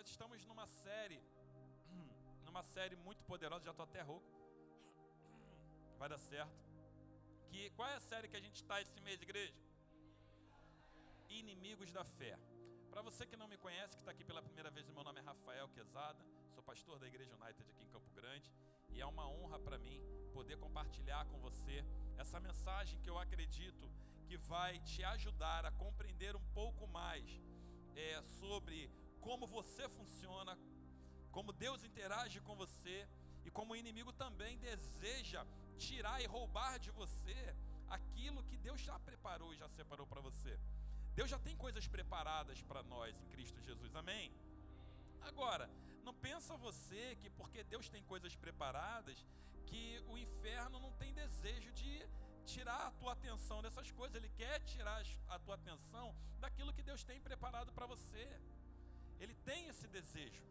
nós estamos numa série, numa série muito poderosa, já estou até rouco. Vai dar certo. Que, qual é a série que a gente está esse mês, igreja? Inimigos da Fé. Para você que não me conhece, que está aqui pela primeira vez, meu nome é Rafael Quezada, sou pastor da Igreja United aqui em Campo Grande e é uma honra para mim poder compartilhar com você essa mensagem que eu acredito que vai te ajudar a compreender um pouco mais é, sobre como você funciona, como Deus interage com você e como o inimigo também deseja tirar e roubar de você aquilo que Deus já preparou e já separou para você. Deus já tem coisas preparadas para nós em Cristo Jesus, amém? Agora, não pensa você que porque Deus tem coisas preparadas, que o inferno não tem desejo de tirar a tua atenção dessas coisas, ele quer tirar a tua atenção daquilo que Deus tem preparado para você. Ele tem esse desejo.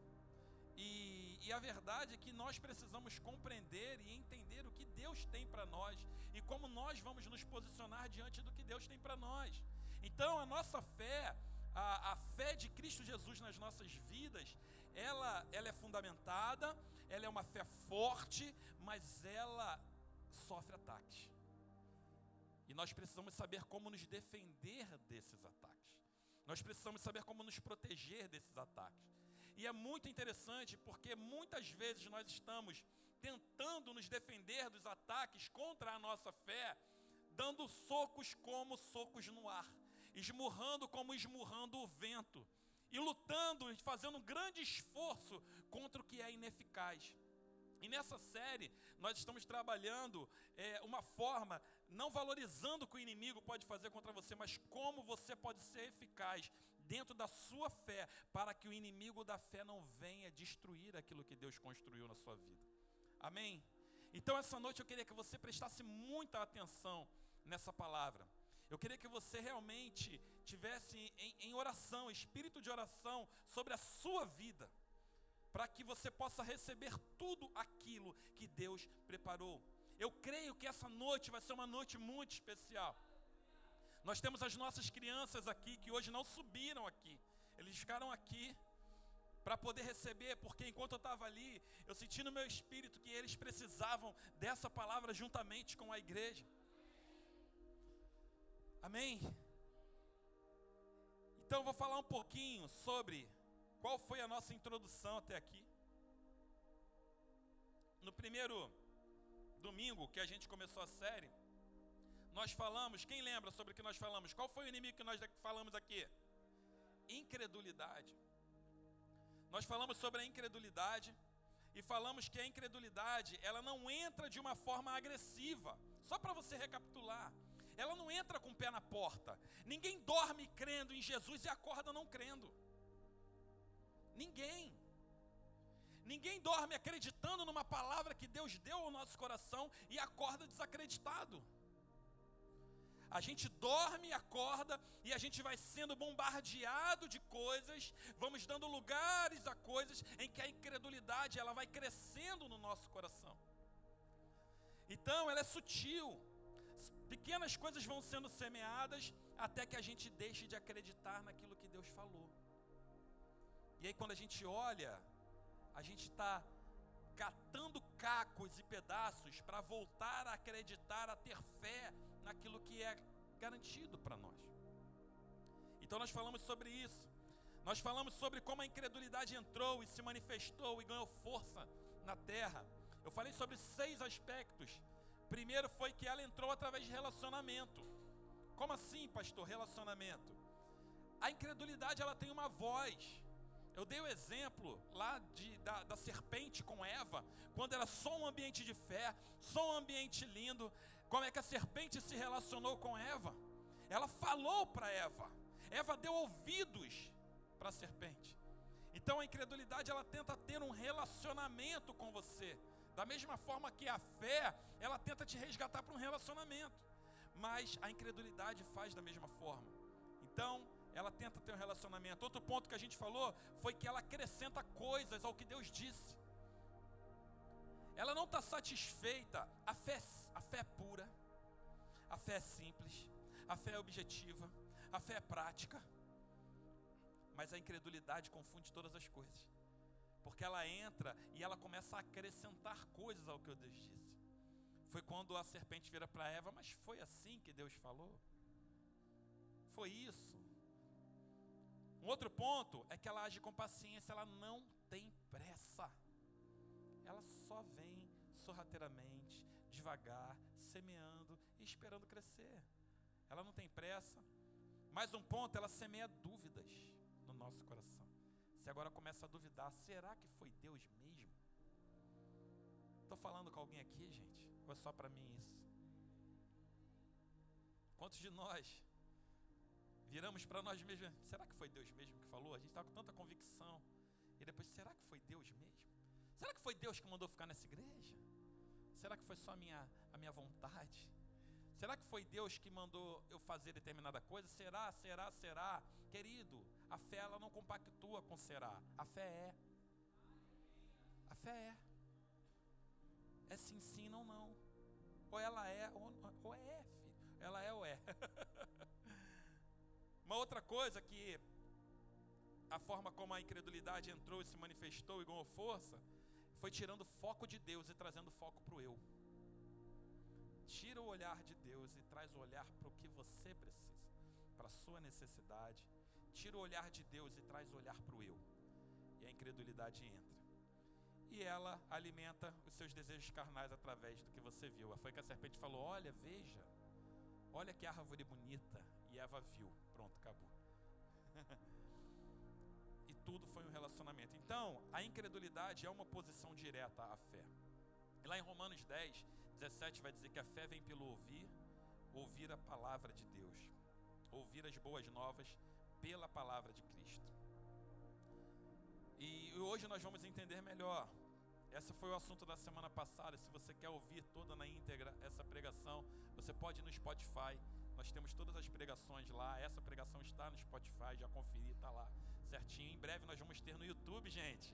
E, e, a verdade é que nós precisamos compreender e entender o que Deus tem para nós e como nós vamos nos posicionar diante do que Deus tem para nós. Então, a nossa fé, a, a, fé de Cristo Jesus nas nossas vidas, ela, ela é fundamentada, ela é uma fé forte, mas ela sofre ataques. E nós precisamos saber como nos defender desses ataques. Nós precisamos saber como nos proteger desses ataques. E é muito interessante porque muitas vezes nós estamos tentando nos defender dos ataques contra a nossa fé, dando socos como socos no ar, esmurrando como esmurrando o vento, e lutando, fazendo um grande esforço contra o que é ineficaz. E nessa série, nós estamos trabalhando é, uma forma, não valorizando o que o inimigo pode fazer contra você, mas como você pode ser eficaz dentro da sua fé, para que o inimigo da fé não venha destruir aquilo que Deus construiu na sua vida. Amém? Então, essa noite eu queria que você prestasse muita atenção nessa palavra. Eu queria que você realmente tivesse em, em oração, espírito de oração sobre a sua vida para que você possa receber tudo aquilo que Deus preparou. Eu creio que essa noite vai ser uma noite muito especial. Nós temos as nossas crianças aqui que hoje não subiram aqui, eles ficaram aqui para poder receber, porque enquanto eu estava ali, eu senti no meu espírito que eles precisavam dessa palavra juntamente com a igreja. Amém? Então eu vou falar um pouquinho sobre qual foi a nossa introdução até aqui? No primeiro domingo que a gente começou a série, nós falamos, quem lembra sobre o que nós falamos? Qual foi o inimigo que nós falamos aqui? Incredulidade. Nós falamos sobre a incredulidade e falamos que a incredulidade, ela não entra de uma forma agressiva. Só para você recapitular, ela não entra com o pé na porta. Ninguém dorme crendo em Jesus e acorda não crendo. Ninguém. Ninguém dorme acreditando numa palavra que Deus deu ao nosso coração e acorda desacreditado. A gente dorme, acorda e a gente vai sendo bombardeado de coisas, vamos dando lugares a coisas em que a incredulidade ela vai crescendo no nosso coração. Então, ela é sutil. Pequenas coisas vão sendo semeadas até que a gente deixe de acreditar naquilo que Deus falou. E aí, quando a gente olha, a gente está catando cacos e pedaços para voltar a acreditar, a ter fé naquilo que é garantido para nós. Então, nós falamos sobre isso. Nós falamos sobre como a incredulidade entrou e se manifestou e ganhou força na terra. Eu falei sobre seis aspectos. Primeiro foi que ela entrou através de relacionamento. Como assim, pastor? Relacionamento. A incredulidade ela tem uma voz. Eu dei o exemplo lá de, da, da, serpente com Eva, quando era só um ambiente de fé, só um ambiente lindo. Como é que a serpente se relacionou com Eva? Ela falou para Eva. Eva deu ouvidos para a serpente. Então a incredulidade ela tenta ter um relacionamento com você, da mesma forma que a fé ela tenta te resgatar para um relacionamento, mas a incredulidade faz da mesma forma. Então ela tenta ter um relacionamento. Outro ponto que a gente falou foi que ela acrescenta coisas ao que Deus disse. Ela não está satisfeita. A fé, a fé é pura, a fé é simples, a fé é objetiva, a fé é prática. Mas a incredulidade confunde todas as coisas. Porque ela entra e ela começa a acrescentar coisas ao que Deus disse. Foi quando a serpente vira para Eva, mas foi assim que Deus falou? Foi isso. Um outro ponto é que ela age com paciência, ela não tem pressa. Ela só vem sorrateiramente, devagar, semeando e esperando crescer. Ela não tem pressa. Mais um ponto, ela semeia dúvidas no nosso coração. Você agora começa a duvidar: será que foi Deus mesmo? Estou falando com alguém aqui, gente? Ou é só para mim isso? Quantos de nós viramos para nós mesmos? Será que foi Deus mesmo que falou? A gente está com tanta convicção. E depois, será que foi Deus mesmo? Será que foi Deus que mandou ficar nessa igreja? Será que foi só a minha, a minha vontade? Será que foi Deus que mandou eu fazer determinada coisa? Será, será, será? Querido, a fé ela não compactua com será. A fé é. A fé é. É sim, sim, não, não. Ou ela é, ou, ou é, filho. Ela é ou é. Uma outra coisa que a forma como a incredulidade entrou e se manifestou e ganhou força foi tirando foco de Deus e trazendo foco para o eu. Tira o olhar de Deus e traz o olhar para o que você precisa, para a sua necessidade. Tira o olhar de Deus e traz o olhar para o eu. E a incredulidade entra. E ela alimenta os seus desejos carnais através do que você viu. Foi que a serpente falou: Olha, veja, olha que árvore bonita. E Eva viu. Pronto, acabou. e tudo foi um relacionamento. Então, a incredulidade é uma oposição direta à fé. E lá em Romanos 10, 17 vai dizer que a fé vem pelo ouvir, ouvir a palavra de Deus, ouvir as boas novas pela palavra de Cristo. E hoje nós vamos entender melhor. Esse foi o assunto da semana passada. Se você quer ouvir toda na íntegra essa pregação, você pode ir no Spotify. Nós temos todas as pregações lá. Essa pregação está no Spotify, já conferi, está lá certinho. Em breve nós vamos ter no YouTube, gente.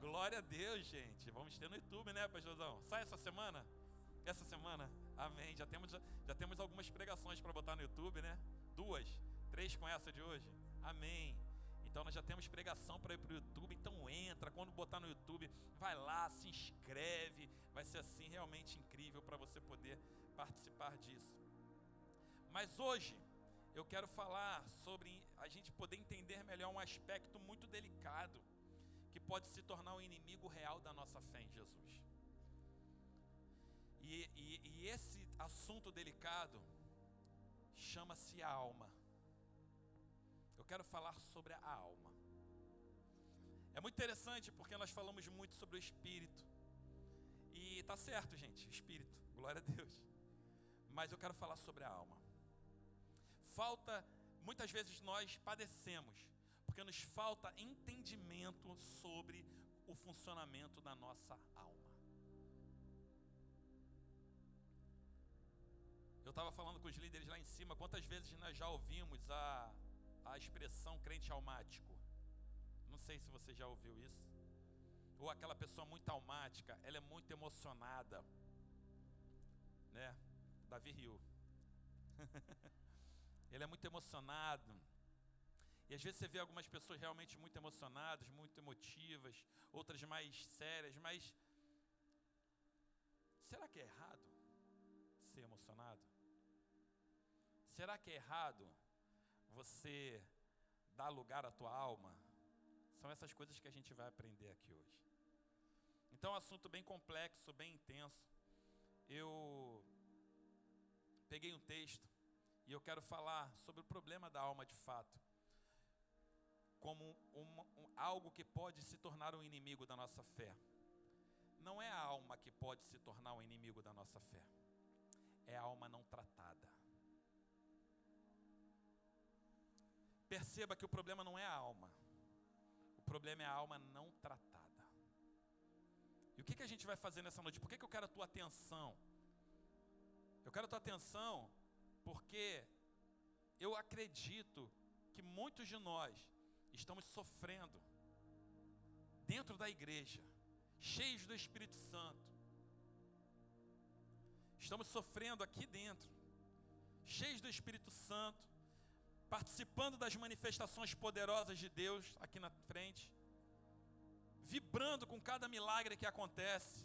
Glória a Deus, gente. Vamos ter no YouTube, né, pastorzão? Sai essa semana? Essa semana? Amém. Já temos, já temos algumas pregações para botar no YouTube, né? Duas, três com essa de hoje. Amém. Então nós já temos pregação para ir para o YouTube. Então entra, quando botar no YouTube, vai lá, se inscreve. Vai ser assim realmente incrível para você poder participar disso. Mas hoje eu quero falar sobre a gente poder entender melhor um aspecto muito delicado que pode se tornar um inimigo real da nossa fé em Jesus. E, e, e esse assunto delicado chama-se alma. Eu quero falar sobre a alma. É muito interessante porque nós falamos muito sobre o espírito. E tá certo, gente, espírito, glória a Deus. Mas eu quero falar sobre a alma. Falta, muitas vezes nós padecemos porque nos falta entendimento sobre o funcionamento da nossa alma. Eu estava falando com os líderes lá em cima, quantas vezes nós já ouvimos a, a expressão crente almático? Não sei se você já ouviu isso. Ou aquela pessoa muito almática, ela é muito emocionada. Né? Davi riu. ele é muito emocionado. E às vezes você vê algumas pessoas realmente muito emocionadas, muito emotivas, outras mais sérias, mas será que é errado ser emocionado? Será que é errado você dar lugar à tua alma? São essas coisas que a gente vai aprender aqui hoje. Então, é um assunto bem complexo, bem intenso. Eu peguei um texto e eu quero falar sobre o problema da alma de fato como uma, um, algo que pode se tornar um inimigo da nossa fé. Não é a alma que pode se tornar um inimigo da nossa fé, é a alma não tratada. Perceba que o problema não é a alma, o problema é a alma não tratada. E o que, que a gente vai fazer nessa noite? Por que, que eu quero a tua atenção? Eu quero a tua atenção porque eu acredito que muitos de nós estamos sofrendo dentro da igreja, cheios do Espírito Santo. Estamos sofrendo aqui dentro, cheios do Espírito Santo, participando das manifestações poderosas de Deus aqui na frente, vibrando com cada milagre que acontece,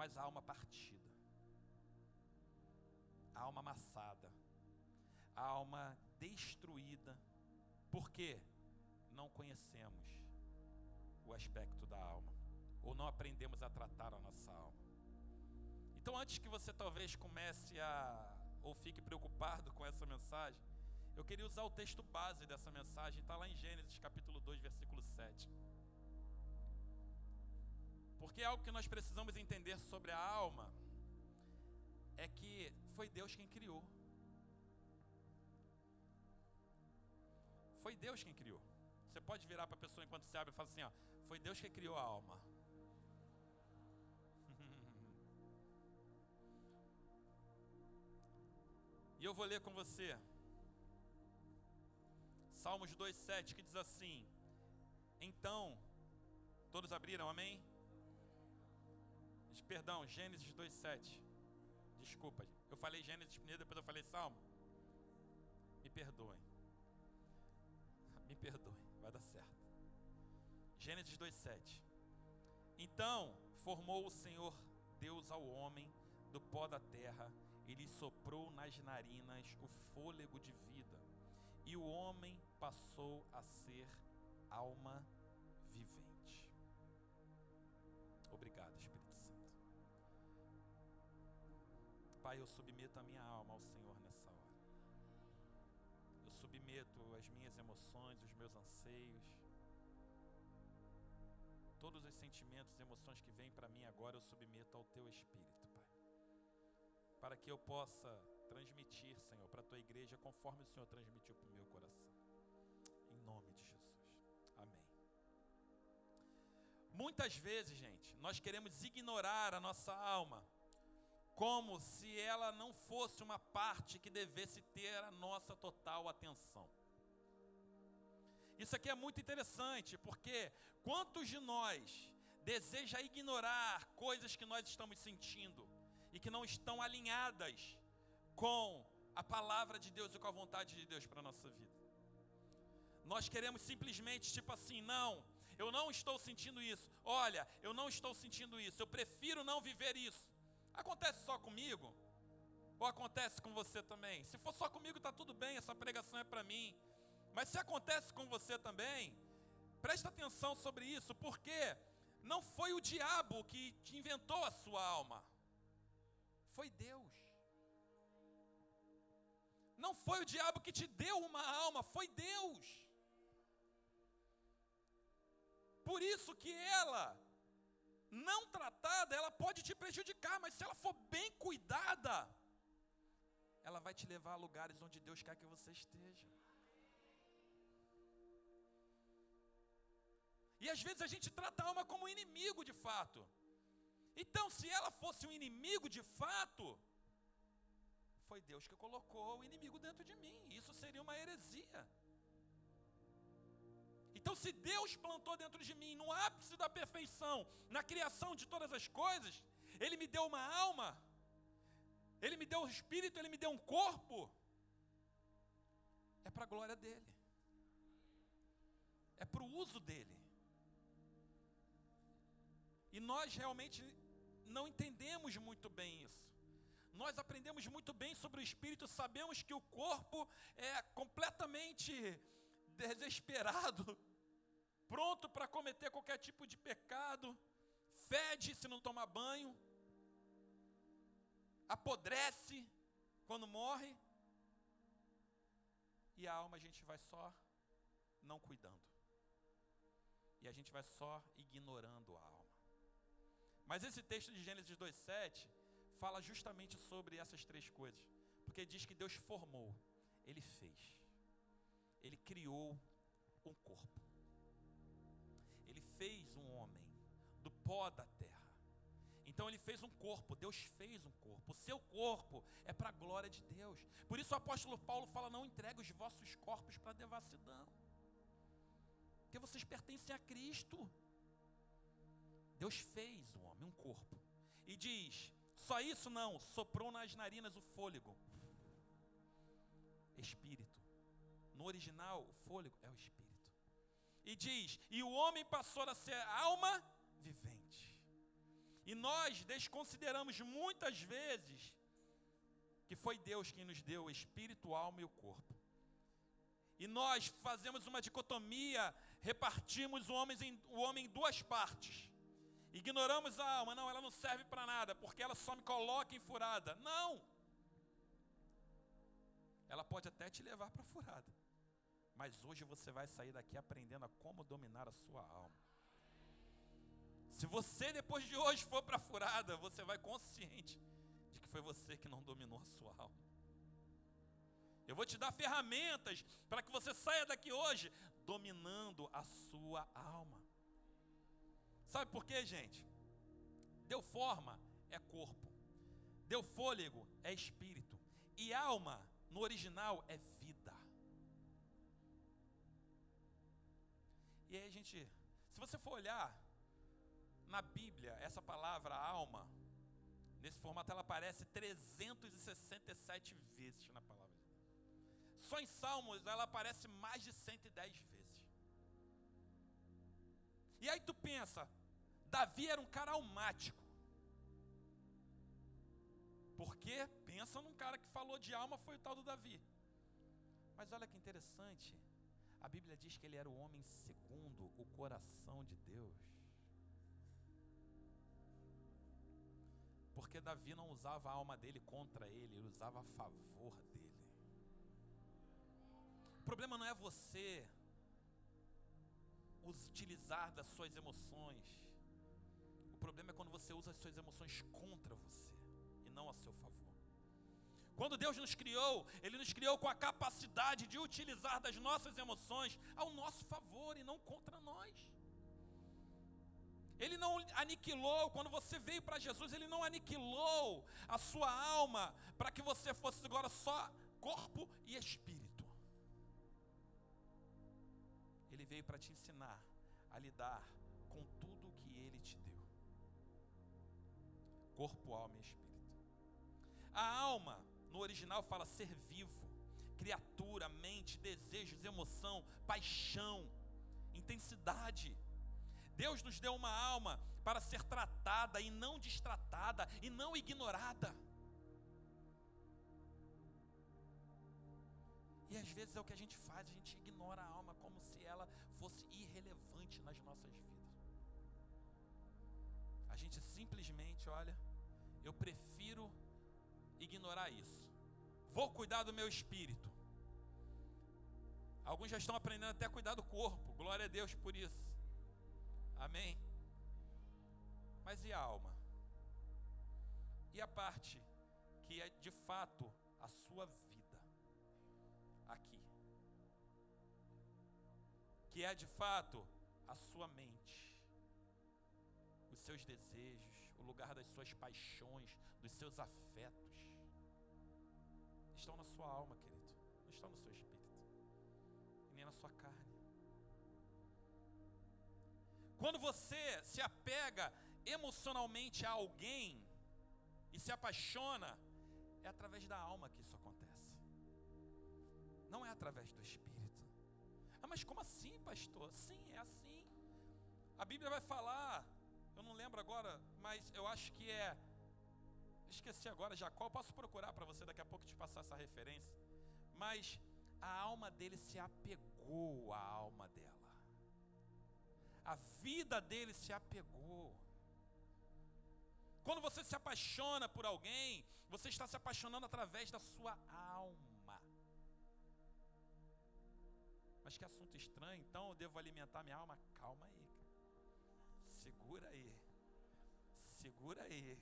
mas a alma partida, a alma amassada, a alma destruída, porque não conhecemos o aspecto da alma, ou não aprendemos a tratar a nossa alma. Então, antes que você talvez comece a ou fique preocupado com essa mensagem, eu queria usar o texto base dessa mensagem, está lá em Gênesis capítulo 2, versículo 7. Porque algo que nós precisamos entender sobre a alma é que foi Deus quem criou. Foi Deus quem criou. Você pode virar para a pessoa enquanto você abre e falar assim: ó, foi Deus que criou a alma. e eu vou ler com você Salmos 2,7 que diz assim: Então, todos abriram, amém? Perdão, Gênesis 2,7. Desculpa, eu falei Gênesis primeiro, depois eu falei Salmo. Me perdoem. Me perdoem, vai dar certo. Gênesis 2,7. Então formou o Senhor Deus ao homem do pó da terra e lhe soprou nas narinas o fôlego de vida, e o homem passou a ser alma Pai, eu submeto a minha alma ao Senhor nessa hora. Eu submeto as minhas emoções, os meus anseios, todos os sentimentos e emoções que vêm para mim agora, eu submeto ao Teu Espírito, Pai. Para que eu possa transmitir, Senhor, para a Tua igreja conforme o Senhor transmitiu para o meu coração nome de Jesus. Amém. Muitas vezes, gente, nós queremos ignorar a nossa alma, como se ela não fosse uma parte que devesse ter a nossa total atenção. Isso aqui é muito interessante, porque quantos de nós deseja ignorar coisas que nós estamos sentindo e que não estão alinhadas com a palavra de Deus e com a vontade de Deus para a nossa vida? Nós queremos simplesmente, tipo assim, não, eu não estou sentindo isso. Olha, eu não estou sentindo isso. Eu prefiro não viver isso. Acontece só comigo? Ou acontece com você também? Se for só comigo, está tudo bem, essa pregação é para mim. Mas se acontece com você também, presta atenção sobre isso, porque não foi o diabo que te inventou a sua alma, foi Deus. Não foi o diabo que te deu uma alma, foi Deus. Por isso que ela, não tratada, ela pode te prejudicar, mas se ela for bem cuidada, ela vai te levar a lugares onde Deus quer que você esteja. E às vezes a gente trata a alma como inimigo de fato. Então, se ela fosse um inimigo de fato, foi Deus que colocou o inimigo dentro de mim. Isso seria uma heresia. Se Deus plantou dentro de mim, no ápice da perfeição, na criação de todas as coisas, Ele me deu uma alma, Ele me deu um espírito, Ele me deu um corpo, é para a glória dEle, é para o uso dEle. E nós realmente não entendemos muito bem isso. Nós aprendemos muito bem sobre o espírito, sabemos que o corpo é completamente desesperado pronto para cometer qualquer tipo de pecado, fede se não tomar banho, apodrece quando morre, e a alma a gente vai só não cuidando, e a gente vai só ignorando a alma. Mas esse texto de Gênesis 2,7 fala justamente sobre essas três coisas, porque diz que Deus formou, Ele fez, Ele criou um corpo fez um homem do pó da terra. Então ele fez um corpo, Deus fez um corpo. O seu corpo é para a glória de Deus. Por isso o apóstolo Paulo fala: não entregue os vossos corpos para devassidão. Porque vocês pertencem a Cristo. Deus fez um homem, um corpo. E diz: só isso não, soprou nas narinas o fôlego. Espírito. no original, o fôlego é o espírito. E diz: E o homem passou a ser alma vivente. E nós desconsideramos muitas vezes que foi Deus quem nos deu o espírito, alma e o corpo. E nós fazemos uma dicotomia, repartimos o homem em, o homem em duas partes. Ignoramos a alma, não, ela não serve para nada, porque ela só me coloca em furada. Não! Ela pode até te levar para furada. Mas hoje você vai sair daqui aprendendo a como dominar a sua alma. Se você depois de hoje for para furada, você vai consciente de que foi você que não dominou a sua alma. Eu vou te dar ferramentas para que você saia daqui hoje dominando a sua alma. Sabe por quê, gente? Deu forma é corpo, deu fôlego é espírito, e alma, no original, é vida. E aí a gente, se você for olhar na Bíblia, essa palavra alma, nesse formato ela aparece 367 vezes na palavra. Só em Salmos ela aparece mais de 110 vezes. E aí tu pensa, Davi era um cara almático. Porque pensa num cara que falou de alma foi o tal do Davi. Mas olha que interessante, a Bíblia diz que ele era o homem segundo o coração de Deus. Porque Davi não usava a alma dele contra ele, ele usava a favor dele. O problema não é você utilizar das suas emoções. O problema é quando você usa as suas emoções contra você e não a seu favor. Quando Deus nos criou, Ele nos criou com a capacidade de utilizar das nossas emoções ao nosso favor e não contra nós. Ele não aniquilou, quando você veio para Jesus, Ele não aniquilou a sua alma para que você fosse agora só corpo e espírito. Ele veio para te ensinar a lidar com tudo que Ele te deu: corpo, alma e espírito. A alma, no original, fala ser vivo, criatura, mente, desejos, emoção, paixão, intensidade. Deus nos deu uma alma para ser tratada e não distratada e não ignorada. E às vezes é o que a gente faz, a gente ignora a alma como se ela fosse irrelevante nas nossas vidas. A gente simplesmente, olha, eu prefiro ignorar isso. Vou cuidar do meu espírito. Alguns já estão aprendendo até a cuidar do corpo. Glória a Deus por isso. Amém? Mas e a alma? E a parte que é de fato a sua vida aqui? Que é de fato a sua mente, os seus desejos, o lugar das suas paixões, dos seus afetos. Estão na sua alma, querido, não estão no seu espírito, e nem na sua carne. Quando você se apega emocionalmente a alguém e se apaixona, é através da alma que isso acontece. Não é através do espírito. Ah, mas como assim, pastor? Sim, é assim. A Bíblia vai falar, eu não lembro agora, mas eu acho que é. Esqueci agora, Jacó. Posso procurar para você daqui a pouco te passar essa referência. Mas a alma dele se apegou à alma dela a vida dele se apegou. Quando você se apaixona por alguém, você está se apaixonando através da sua alma. Mas que assunto estranho, então eu devo alimentar minha alma? Calma aí, segura aí, segura aí,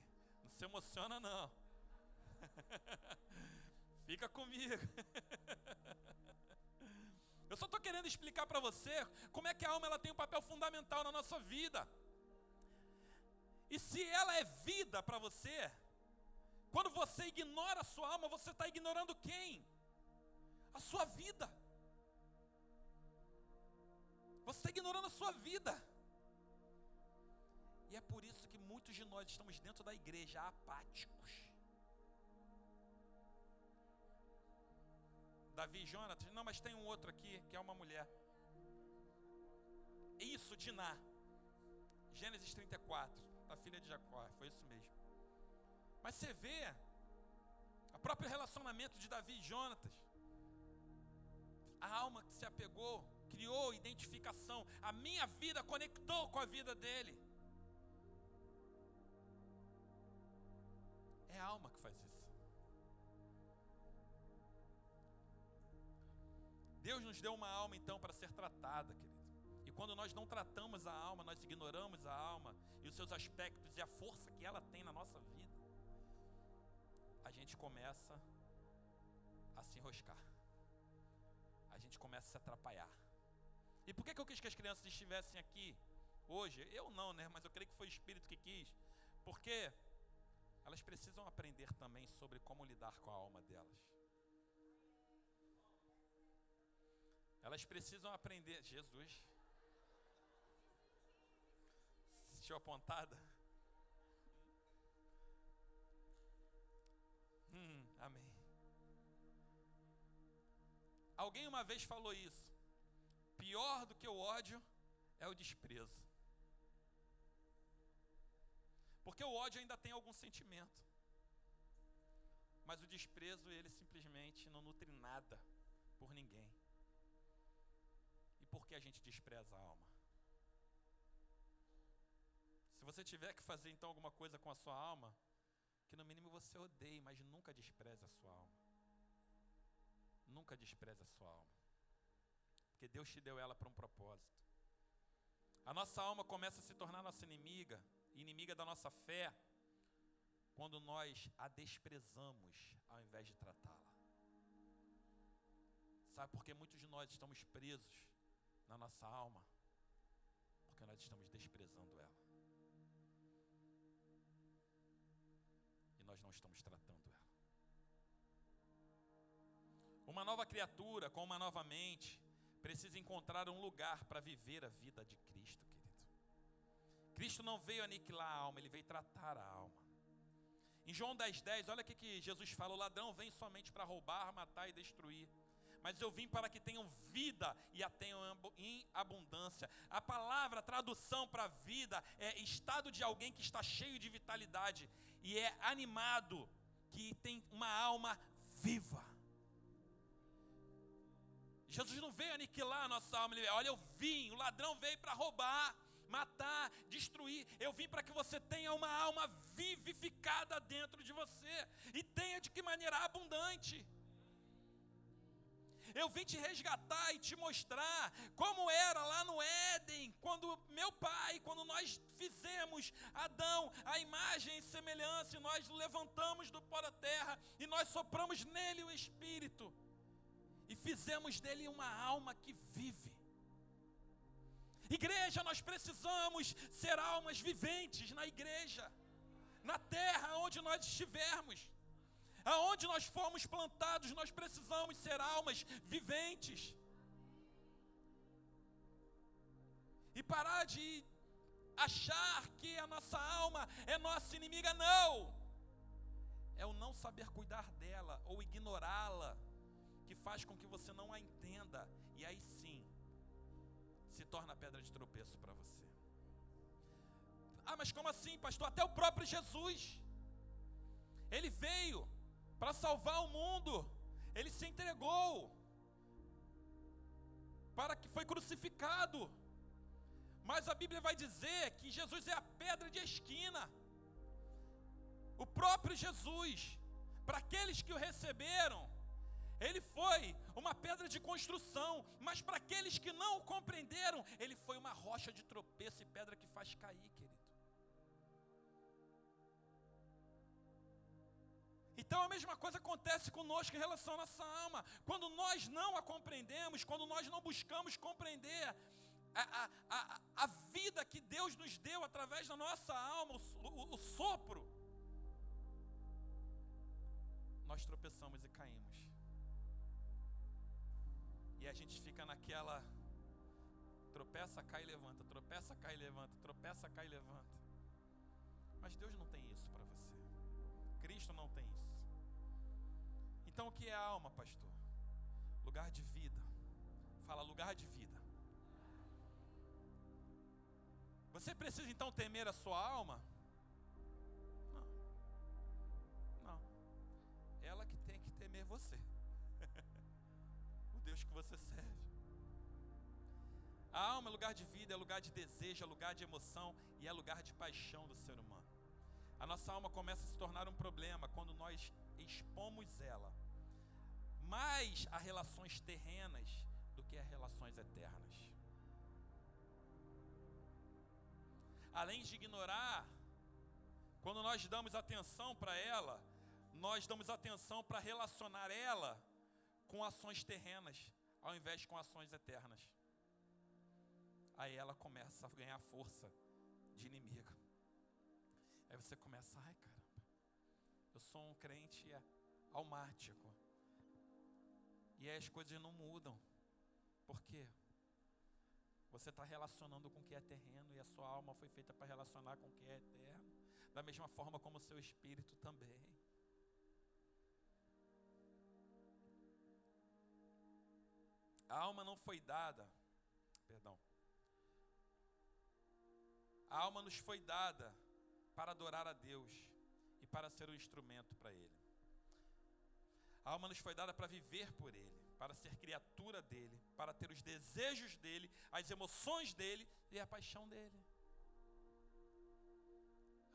se emociona não. Fica comigo. Eu só estou querendo explicar para você como é que a alma ela tem um papel fundamental na nossa vida. E se ela é vida para você, quando você ignora a sua alma, você está ignorando quem? A sua vida. Você está ignorando a sua vida. E é por isso que muitos de nós estamos dentro da igreja apáticos. Davi e Jonatas. Não, mas tem um outro aqui que é uma mulher. Isso, Diná. Gênesis 34, a filha de Jacó, foi isso mesmo. Mas você vê o próprio relacionamento de Davi e Jonatas. A alma que se apegou, criou identificação. A minha vida conectou com a vida dele. É a alma que faz isso. Deus nos deu uma alma então para ser tratada, querido. E quando nós não tratamos a alma, nós ignoramos a alma e os seus aspectos e a força que ela tem na nossa vida, a gente começa a se enroscar. A gente começa a se atrapalhar. E por que, eu quis que as crianças estivessem aqui hoje? Eu não, né? Mas eu creio que foi o Espírito que quis. Porque elas precisam aprender também sobre como lidar com a alma delas. Elas precisam aprender. Jesus. Sentiu apontada? Hum, amém. Alguém uma vez falou isso. Pior do que o ódio é o desprezo. Porque o ódio ainda tem algum sentimento. Mas o desprezo, ele simplesmente não nutre nada por ninguém. E por que a gente despreza a alma? Se você tiver que fazer então alguma coisa com a sua alma, que no mínimo você odeie, mas nunca despreze a sua alma. Nunca despreze a sua alma. Porque Deus te deu ela para um propósito. A nossa alma começa a se tornar nossa inimiga inimiga da nossa fé, quando nós a desprezamos ao invés de tratá-la. Sabe por que muitos de nós estamos presos na nossa alma? Porque nós estamos desprezando ela. E nós não estamos tratando ela. Uma nova criatura com uma nova mente precisa encontrar um lugar para viver a vida de Cristo. Cristo não veio aniquilar a alma, ele veio tratar a alma. Em João 10,10, 10, olha o que, que Jesus fala: o ladrão vem somente para roubar, matar e destruir. Mas eu vim para que tenham vida e a tenham em abundância. A palavra, a tradução para vida, é estado de alguém que está cheio de vitalidade e é animado, que tem uma alma viva. Jesus não veio aniquilar a nossa alma, ele veio, olha, eu vim, o ladrão veio para roubar, matar, destruir. Eu vim para que você tenha uma alma vivificada dentro de você e tenha de que maneira abundante. Eu vim te resgatar e te mostrar como era lá no Éden, quando meu pai, quando nós fizemos Adão a imagem e semelhança, e nós levantamos do pó da terra e nós sopramos nele o espírito e fizemos dele uma alma que vive. Igreja, nós precisamos ser almas viventes na igreja, na terra onde nós estivermos, aonde nós formos plantados, nós precisamos ser almas viventes. E parar de achar que a nossa alma é nossa inimiga, não. É o não saber cuidar dela ou ignorá-la que faz com que você não a entenda. E aí sim, se torna pedra de tropeço para você. Ah, mas como assim, pastor? Até o próprio Jesus, ele veio para salvar o mundo, ele se entregou, para que foi crucificado. Mas a Bíblia vai dizer que Jesus é a pedra de esquina. O próprio Jesus, para aqueles que o receberam, ele foi uma pedra de construção, mas para aqueles que não o compreenderam, ele foi uma rocha de tropeço e pedra que faz cair, querido. Então a mesma coisa acontece conosco em relação à nossa alma. Quando nós não a compreendemos, quando nós não buscamos compreender a, a, a, a vida que Deus nos deu através da nossa alma, o, o, o sopro, nós tropeçamos e caímos. E a gente fica naquela tropeça, cai e levanta, tropeça, cai e levanta, tropeça, cai e levanta. Mas Deus não tem isso para você. Cristo não tem isso. Então o que é alma, pastor? Lugar de vida. Fala, lugar de vida. Você precisa então temer a sua alma? Não. Não. Ela que tem que temer você. Deus que você serve. A alma é lugar de vida, é lugar de desejo, é lugar de emoção e é lugar de paixão do ser humano. A nossa alma começa a se tornar um problema quando nós expomos ela mais a relações terrenas do que a relações eternas. Além de ignorar, quando nós damos atenção para ela, nós damos atenção para relacionar ela com ações terrenas, ao invés de com ações eternas. Aí ela começa a ganhar força de inimigo. Aí você começa, ai caramba, eu sou um crente almático. E aí as coisas não mudam. Por quê? Você está relacionando com o que é terreno e a sua alma foi feita para relacionar com o que é eterno. Da mesma forma como o seu espírito também. A alma não foi dada, perdão. A alma nos foi dada para adorar a Deus e para ser um instrumento para Ele. A alma nos foi dada para viver por Ele, para ser criatura dele, para ter os desejos dele, as emoções dele e a paixão dele.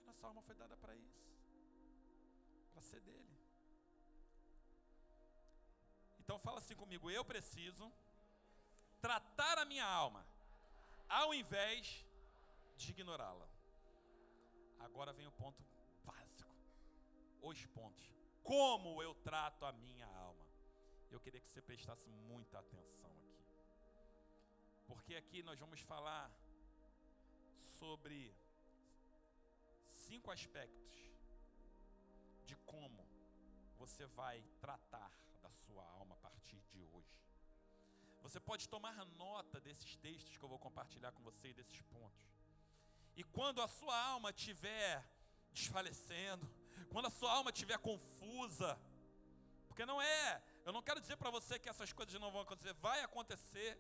A nossa alma foi dada para isso, para ser dele. Então fala assim comigo: eu preciso tratar a minha alma, ao invés de ignorá-la. Agora vem o ponto básico, os pontos como eu trato a minha alma. Eu queria que você prestasse muita atenção aqui. Porque aqui nós vamos falar sobre cinco aspectos de como você vai tratar da sua alma a partir de hoje. Você pode tomar nota desses textos que eu vou compartilhar com você e desses pontos. E quando a sua alma estiver desfalecendo, quando a sua alma estiver confusa, porque não é, eu não quero dizer para você que essas coisas não vão acontecer, vai acontecer.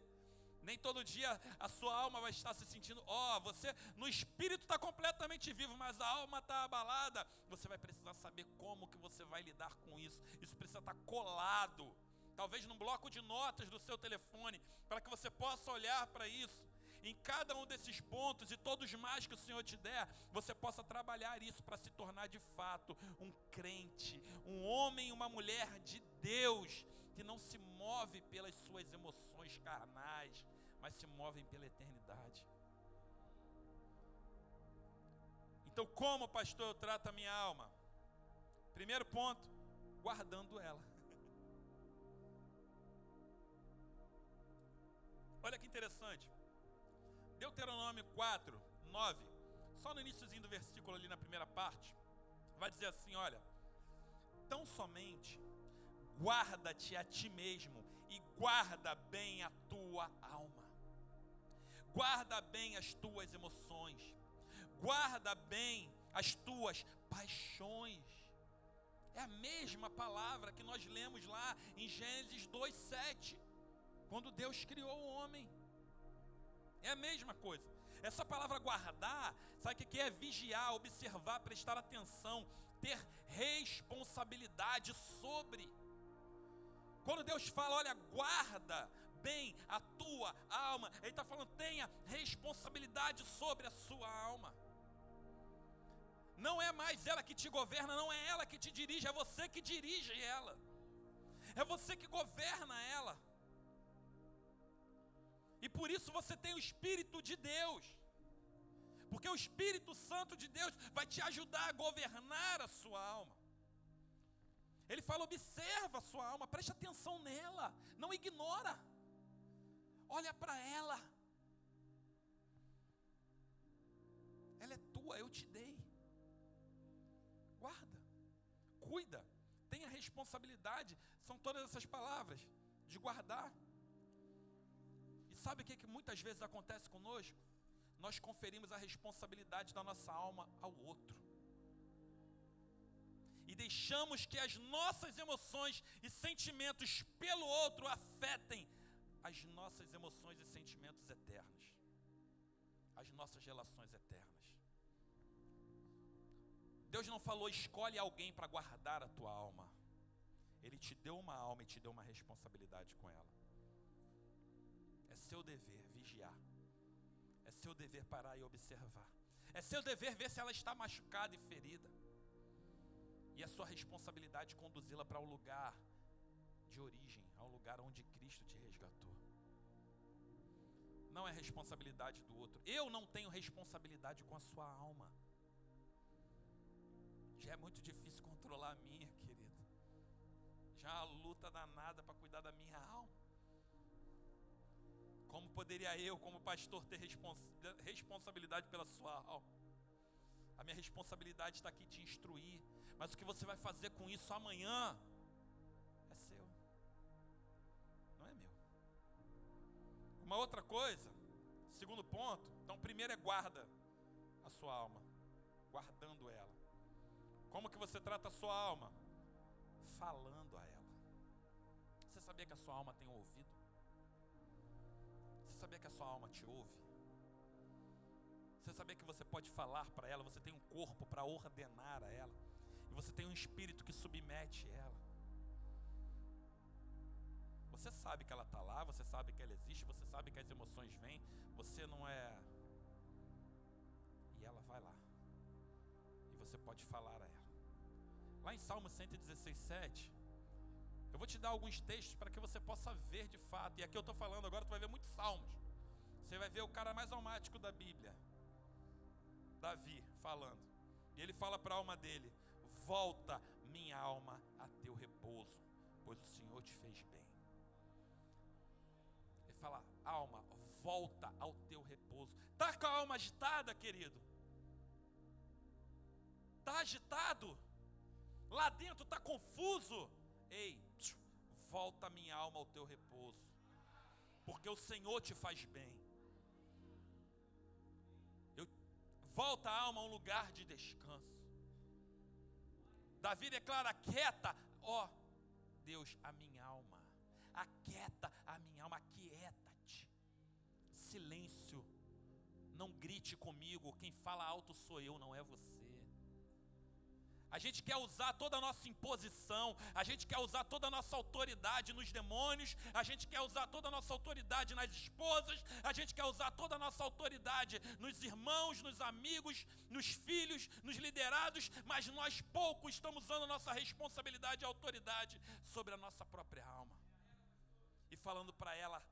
Nem todo dia a sua alma vai estar se sentindo, ó, oh, você no espírito está completamente vivo, mas a alma está abalada. Você vai precisar saber como que você vai lidar com isso. Isso precisa estar tá colado, talvez num bloco de notas do seu telefone, para que você possa olhar para isso em cada um desses pontos e todos mais que o Senhor te der, você possa trabalhar isso para se tornar de fato um crente, um homem e uma mulher de Deus, que não se move pelas suas emoções carnais, mas se movem pela eternidade. Então, como, pastor, eu trato a minha alma? Primeiro ponto, guardando ela. Olha que interessante. Deuteronômio 4, 9, só no iníciozinho do versículo ali na primeira parte, vai dizer assim: olha, tão somente guarda-te a ti mesmo e guarda bem a tua alma, guarda bem as tuas emoções, guarda bem as tuas paixões. É a mesma palavra que nós lemos lá em Gênesis 2:7, quando Deus criou o homem. É a mesma coisa. Essa palavra guardar, sabe o que é? Vigiar, observar, prestar atenção, ter responsabilidade sobre. Quando Deus fala, olha, guarda bem a tua alma, Ele está falando, tenha responsabilidade sobre a sua alma. Não é mais ela que te governa, não é ela que te dirige, é você que dirige ela. É você que governa ela. E por isso você tem o Espírito de Deus. Porque o Espírito Santo de Deus vai te ajudar a governar a sua alma. Ele fala: observa a sua alma, preste atenção nela, não ignora. Olha para ela. Ela é tua, eu te dei. Guarda, cuida, tenha responsabilidade. São todas essas palavras de guardar. Sabe o que, que muitas vezes acontece conosco? Nós conferimos a responsabilidade da nossa alma ao outro. E deixamos que as nossas emoções e sentimentos pelo outro afetem as nossas emoções e sentimentos eternos, as nossas relações eternas. Deus não falou escolhe alguém para guardar a tua alma. Ele te deu uma alma e te deu uma responsabilidade com ela. É seu dever vigiar. É seu dever parar e observar. É seu dever ver se ela está machucada e ferida. E é sua responsabilidade conduzi-la para o um lugar de origem, ao lugar onde Cristo te resgatou. Não é responsabilidade do outro. Eu não tenho responsabilidade com a sua alma. Já é muito difícil controlar a minha, querido. Já a luta danada para cuidar da minha alma. Como poderia eu, como pastor, ter responsabilidade pela sua alma? A minha responsabilidade está aqui te instruir. Mas o que você vai fazer com isso amanhã é seu, não é meu. Uma outra coisa, segundo ponto. Então, primeiro é guarda a sua alma, guardando ela. Como que você trata a sua alma? Falando a ela. Você sabia que a sua alma tem ouvido? Sabia que a sua alma te ouve? Você sabia que você pode falar para ela? Você tem um corpo para ordenar a ela. E você tem um espírito que submete ela. Você sabe que ela está lá, você sabe que ela existe, você sabe que as emoções vêm. Você não é. E ela vai lá. E você pode falar a ela. Lá em Salmo 116, 7, eu vou te dar alguns textos para que você possa ver de fato. E aqui eu estou falando agora, tu vai ver muitos salmos. Você vai ver o cara mais almático da Bíblia, Davi, falando. E ele fala para a alma dele: Volta, minha alma, a teu repouso, pois o Senhor te fez bem. Ele fala: Alma, volta ao teu repouso. Está com a alma agitada, querido? Está agitado? lá dentro está confuso. Ei, volta minha alma ao teu repouso, porque o Senhor te faz bem. Eu, volta a alma a um lugar de descanso. Davi declara: quieta, ó Deus, a minha alma, aquieta a minha alma, aquieta-te. Silêncio, não grite comigo, quem fala alto sou eu, não é você. A gente quer usar toda a nossa imposição, a gente quer usar toda a nossa autoridade nos demônios, a gente quer usar toda a nossa autoridade nas esposas, a gente quer usar toda a nossa autoridade nos irmãos, nos amigos, nos filhos, nos liderados, mas nós pouco estamos usando a nossa responsabilidade e autoridade sobre a nossa própria alma. E falando para ela: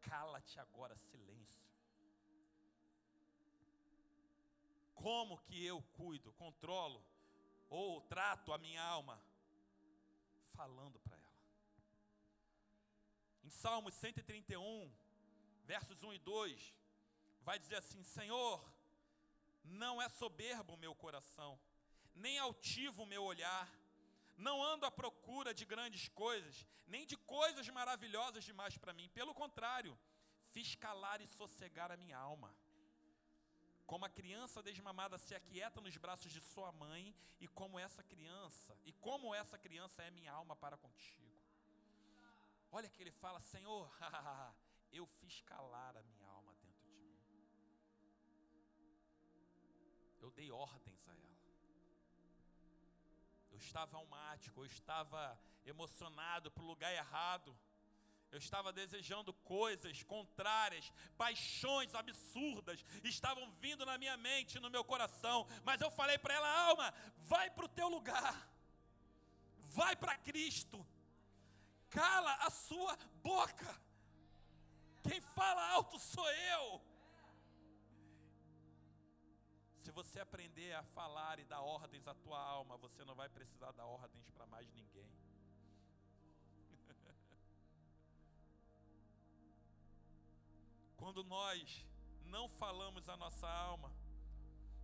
cala-te agora, silêncio. Como que eu cuido, controlo ou trato a minha alma falando para ela. Em Salmos 131, versos 1 e 2, vai dizer assim: Senhor, não é soberbo o meu coração, nem altivo o meu olhar, não ando à procura de grandes coisas, nem de coisas maravilhosas demais para mim, pelo contrário, fiz calar e sossegar a minha alma como a criança desmamada se aquieta nos braços de sua mãe, e como essa criança, e como essa criança é minha alma para contigo. Olha que ele fala: Senhor, eu fiz calar a minha alma dentro de mim. Eu dei ordens a ela. Eu estava almático, eu estava emocionado para o lugar errado. Eu estava desejando coisas contrárias, paixões absurdas estavam vindo na minha mente, no meu coração, mas eu falei para ela: alma, vai para o teu lugar, vai para Cristo, cala a sua boca. Quem fala alto sou eu. Se você aprender a falar e dar ordens à tua alma, você não vai precisar dar ordens para mais ninguém. Quando nós não falamos a nossa alma,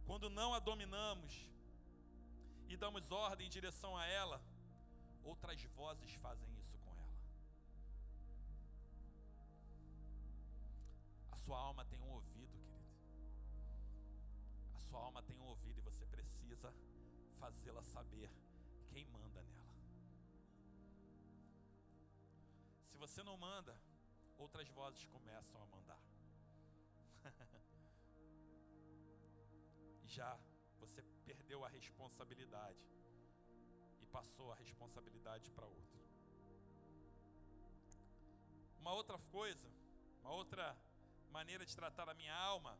quando não a dominamos e damos ordem em direção a ela, outras vozes fazem isso com ela. A sua alma tem um ouvido, querido. A sua alma tem um ouvido e você precisa fazê-la saber quem manda nela. Se você não manda, outras vozes começam a mandar. Já você perdeu a responsabilidade e passou a responsabilidade para outro. Uma outra coisa, uma outra maneira de tratar a minha alma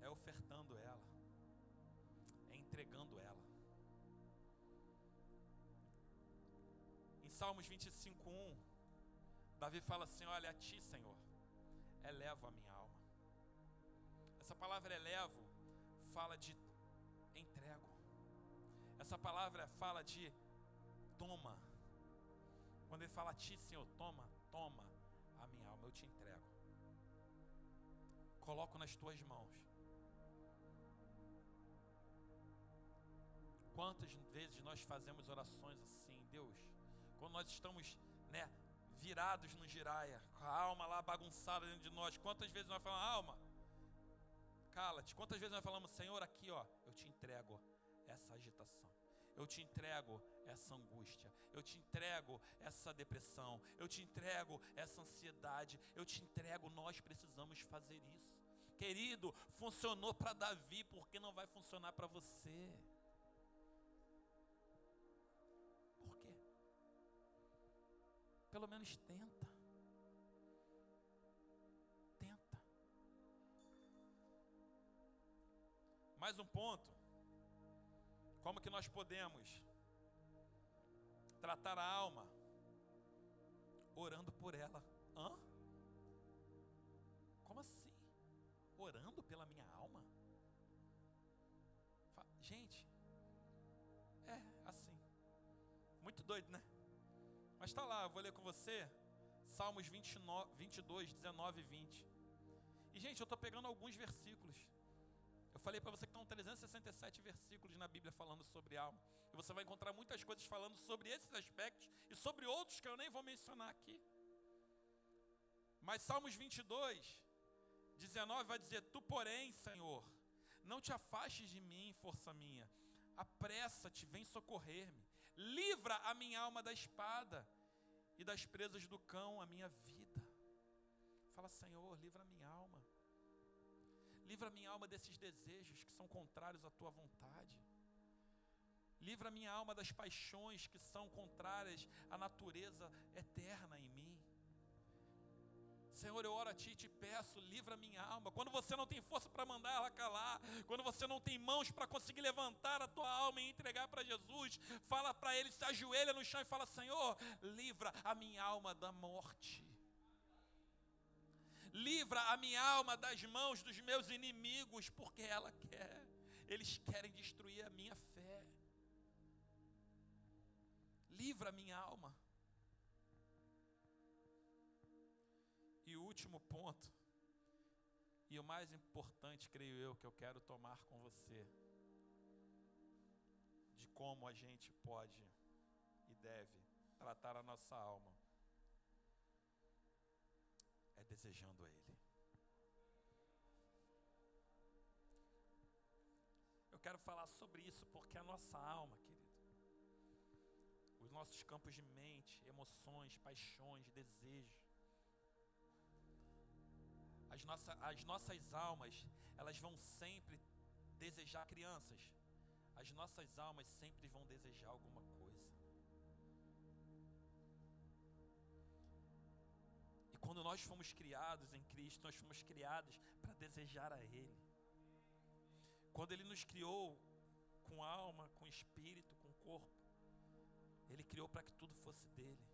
é ofertando ela, é entregando ela. Em Salmos 25, 1, Davi fala assim: Olha, a ti, Senhor, elevo a minha alma. Essa palavra elevo fala de entrego. Essa palavra fala de toma. Quando ele fala a ti, Senhor, toma, toma a minha alma, eu te entrego. Coloco nas tuas mãos. Quantas vezes nós fazemos orações assim, Deus, quando nós estamos, né, virados no giraia, com a alma lá bagunçada dentro de nós, quantas vezes nós falamos, alma, cala-te, quantas vezes nós falamos, Senhor, aqui ó, eu te entrego essa agitação, eu te entrego essa angústia, eu te entrego essa depressão, eu te entrego essa ansiedade, eu te entrego, nós precisamos fazer isso. Querido, funcionou para Davi, por que não vai funcionar para você? Pelo menos tenta. Tenta. Mais um ponto. Como que nós podemos tratar a alma? Orando por ela. Hã? Como assim? Orando pela minha alma? Gente, é assim. Muito doido, né? Mas está lá, eu vou ler com você Salmos 29, 22, 19 e 20. E, gente, eu estou pegando alguns versículos. Eu falei para você que estão 367 versículos na Bíblia falando sobre alma. E você vai encontrar muitas coisas falando sobre esses aspectos e sobre outros que eu nem vou mencionar aqui. Mas Salmos 22, 19 vai dizer: Tu, porém, Senhor, não te afastes de mim, força minha. Apressa-te, vem socorrer-me livra a minha alma da espada e das presas do cão a minha vida. Fala, Senhor, livra a minha alma. Livra a minha alma desses desejos que são contrários à tua vontade. Livra a minha alma das paixões que são contrárias à natureza eterna em mim. Senhor, eu oro a Ti e te peço, livra minha alma. Quando você não tem força para mandar ela calar, quando você não tem mãos para conseguir levantar a tua alma e entregar para Jesus, fala para Ele, se ajoelha no chão e fala: Senhor, livra a minha alma da morte. Livra a minha alma das mãos dos meus inimigos, porque ela quer, eles querem destruir a minha fé. Livra a minha alma. E o último ponto, e o mais importante, creio eu, que eu quero tomar com você, de como a gente pode e deve tratar a nossa alma, é desejando a Ele. Eu quero falar sobre isso porque a nossa alma, querido, os nossos campos de mente, emoções, paixões, desejos, as, nossa, as nossas almas, elas vão sempre desejar crianças. As nossas almas sempre vão desejar alguma coisa. E quando nós fomos criados em Cristo, nós fomos criados para desejar a Ele. Quando Ele nos criou com alma, com espírito, com corpo, Ele criou para que tudo fosse dele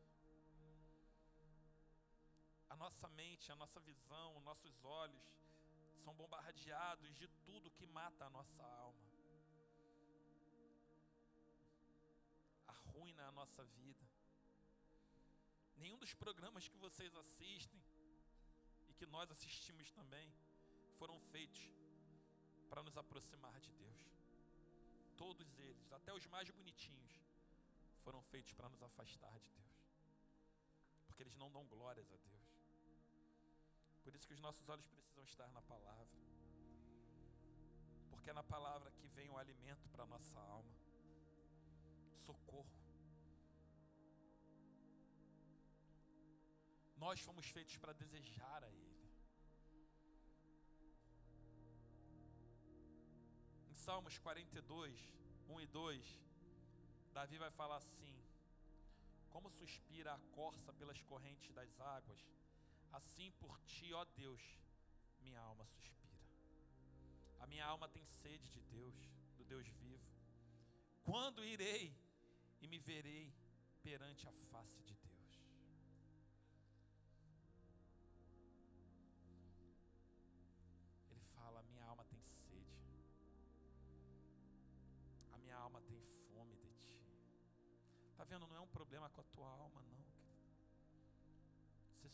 nossa mente, a nossa visão, nossos olhos são bombardeados de tudo que mata a nossa alma. Arruina a nossa vida. Nenhum dos programas que vocês assistem e que nós assistimos também foram feitos para nos aproximar de Deus. Todos eles, até os mais bonitinhos, foram feitos para nos afastar de Deus. Porque eles não dão glórias a Deus. Por isso que os nossos olhos precisam estar na palavra. Porque é na palavra que vem o alimento para a nossa alma. socorro. Nós fomos feitos para desejar a Ele. Em Salmos 42, 1 e 2, Davi vai falar assim: Como suspira a corça pelas correntes das águas, assim por ti, ó Deus, minha alma suspira. A minha alma tem sede de Deus, do Deus vivo. Quando irei e me verei perante a face de Deus? Ele fala: minha alma tem sede, a minha alma tem fome de ti. Tá vendo? Não é um problema com a tua alma, não.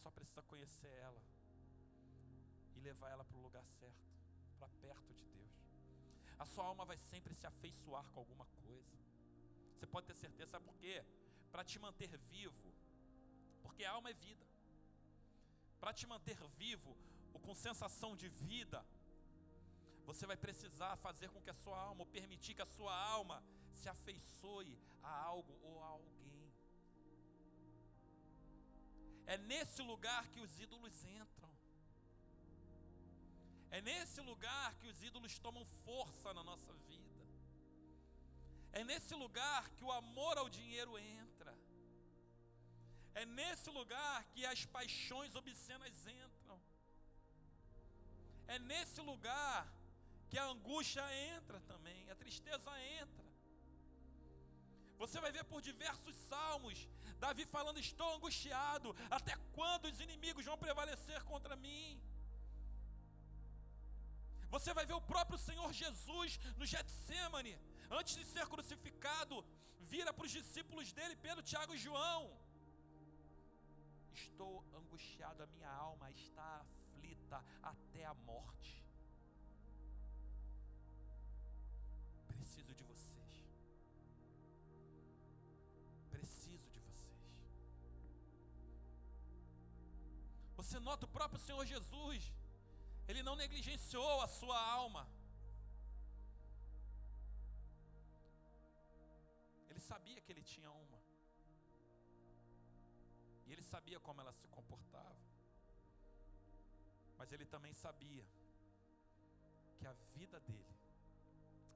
Só precisa conhecer ela e levar ela para o lugar certo, para perto de Deus. A sua alma vai sempre se afeiçoar com alguma coisa. Você pode ter certeza, sabe por quê? Para te manter vivo, porque a alma é vida. Para te manter vivo, ou com sensação de vida, você vai precisar fazer com que a sua alma, ou permitir que a sua alma se afeiçoe a algo ou a alguém. É nesse lugar que os ídolos entram. É nesse lugar que os ídolos tomam força na nossa vida. É nesse lugar que o amor ao dinheiro entra. É nesse lugar que as paixões obscenas entram. É nesse lugar que a angústia entra também, a tristeza entra. Você vai ver por diversos salmos, Davi falando: Estou angustiado, até quando os inimigos vão prevalecer contra mim? Você vai ver o próprio Senhor Jesus no Getsemane, antes de ser crucificado, vira para os discípulos dele, Pedro, Tiago e João. Estou angustiado, a minha alma está aflita até a morte. Preciso de vocês. Você nota o próprio Senhor Jesus ele não negligenciou a sua alma. Ele sabia que ele tinha uma. E ele sabia como ela se comportava. Mas ele também sabia que a vida dele,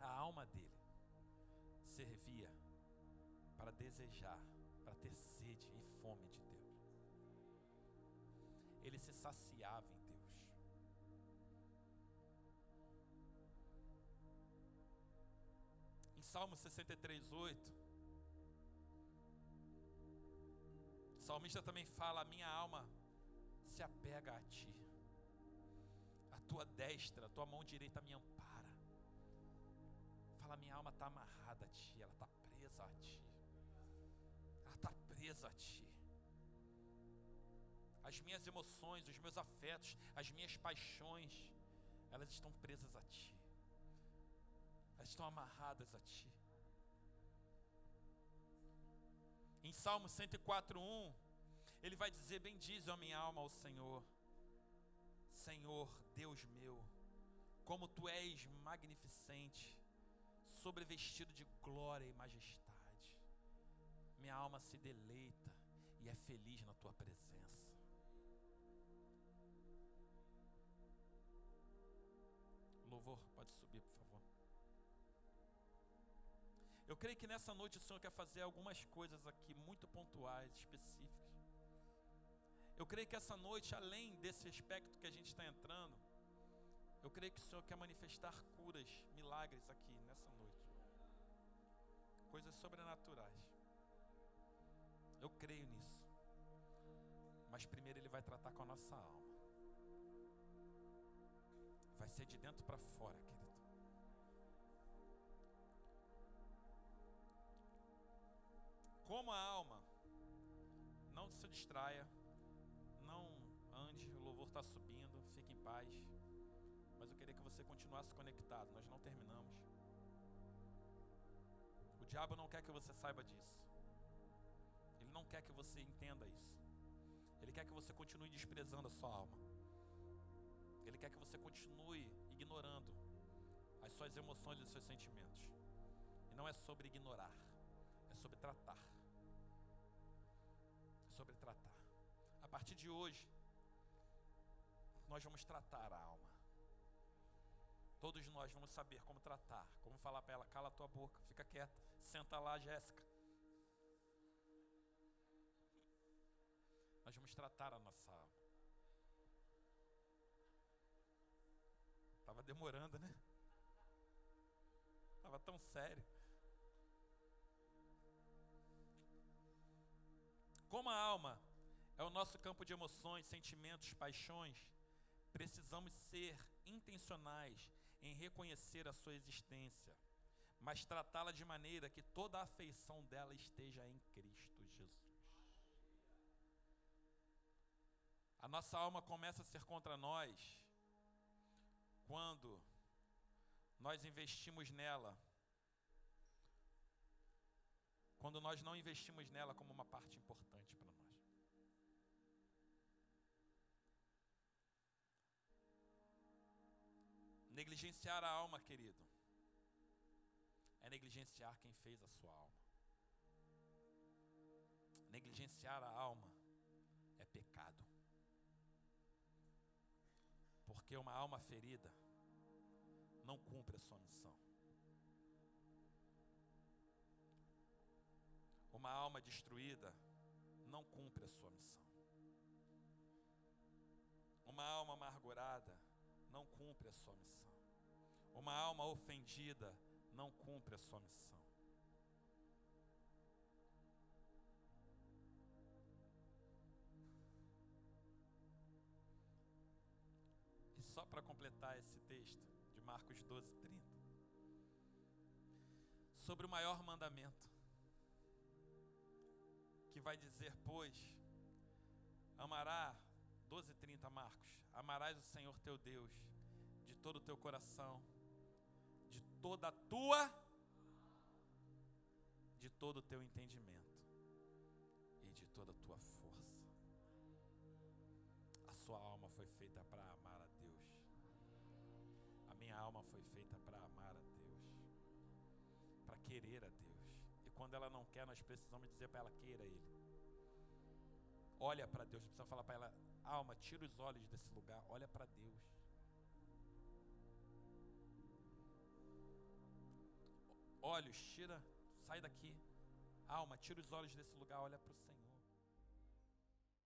a alma dele, servia para desejar, para ter sede e fome de. Ele se saciava em Deus. Em Salmo 63, 8. O salmista também fala: A minha alma se apega a ti. A tua destra, a tua mão direita me ampara. Fala: Minha alma está amarrada a ti, ela está presa a ti. Ela está presa a ti. As minhas emoções, os meus afetos, as minhas paixões, elas estão presas a ti elas estão amarradas a Ti. Em Salmo 104:1, ele vai dizer: Bendize a minha alma ao Senhor, Senhor Deus meu, como Tu és magnificente, sobrevestido de glória e majestade. Minha alma se deleita e é feliz na Tua presença. Pode subir, por favor. Eu creio que nessa noite o Senhor quer fazer algumas coisas aqui muito pontuais, específicas. Eu creio que essa noite, além desse aspecto que a gente está entrando, eu creio que o Senhor quer manifestar curas, milagres aqui nessa noite. Coisas sobrenaturais. Eu creio nisso. Mas primeiro Ele vai tratar com a nossa alma. Vai ser de dentro para fora, querido. Como a alma. Não se distraia, não ande, o louvor está subindo, fique em paz. Mas eu queria que você continuasse conectado, nós não terminamos. O diabo não quer que você saiba disso. Ele não quer que você entenda isso. Ele quer que você continue desprezando a sua alma. Ele quer que você continue ignorando as suas emoções e os seus sentimentos. E não é sobre ignorar, é sobre tratar. Sobre tratar. A partir de hoje, nós vamos tratar a alma. Todos nós vamos saber como tratar, como falar para ela: cala tua boca, fica quieta, senta lá, Jéssica. Nós vamos tratar a nossa alma. Estava demorando, né? Estava tão sério. Como a alma é o nosso campo de emoções, sentimentos, paixões, precisamos ser intencionais em reconhecer a sua existência, mas tratá-la de maneira que toda a afeição dela esteja em Cristo Jesus. A nossa alma começa a ser contra nós quando nós investimos nela, quando nós não investimos nela como uma parte importante para nós. Negligenciar a alma, querido, é negligenciar quem fez a sua alma. Negligenciar a alma é pecado. Porque uma alma ferida não cumpre a sua missão. Uma alma destruída não cumpre a sua missão. Uma alma amargurada não cumpre a sua missão. Uma alma ofendida não cumpre a sua missão. E só para completar esse texto de Marcos 12, 30. Sobre o maior mandamento, que vai dizer, pois, amará 12:30 Marcos. Amarás o Senhor teu Deus de todo o teu coração, de toda a tua de todo o teu entendimento e de toda a tua força. A sua alma foi feita para amar a Deus. A minha alma foi feita para amar a Deus. Para querer a Deus. Quando ela não quer, nós precisamos dizer para ela queira ele. Olha para Deus, precisamos falar para ela, alma, tira os olhos desse lugar, olha para Deus. Olhos, tira, sai daqui. Alma, tira os olhos desse lugar, olha para o Senhor.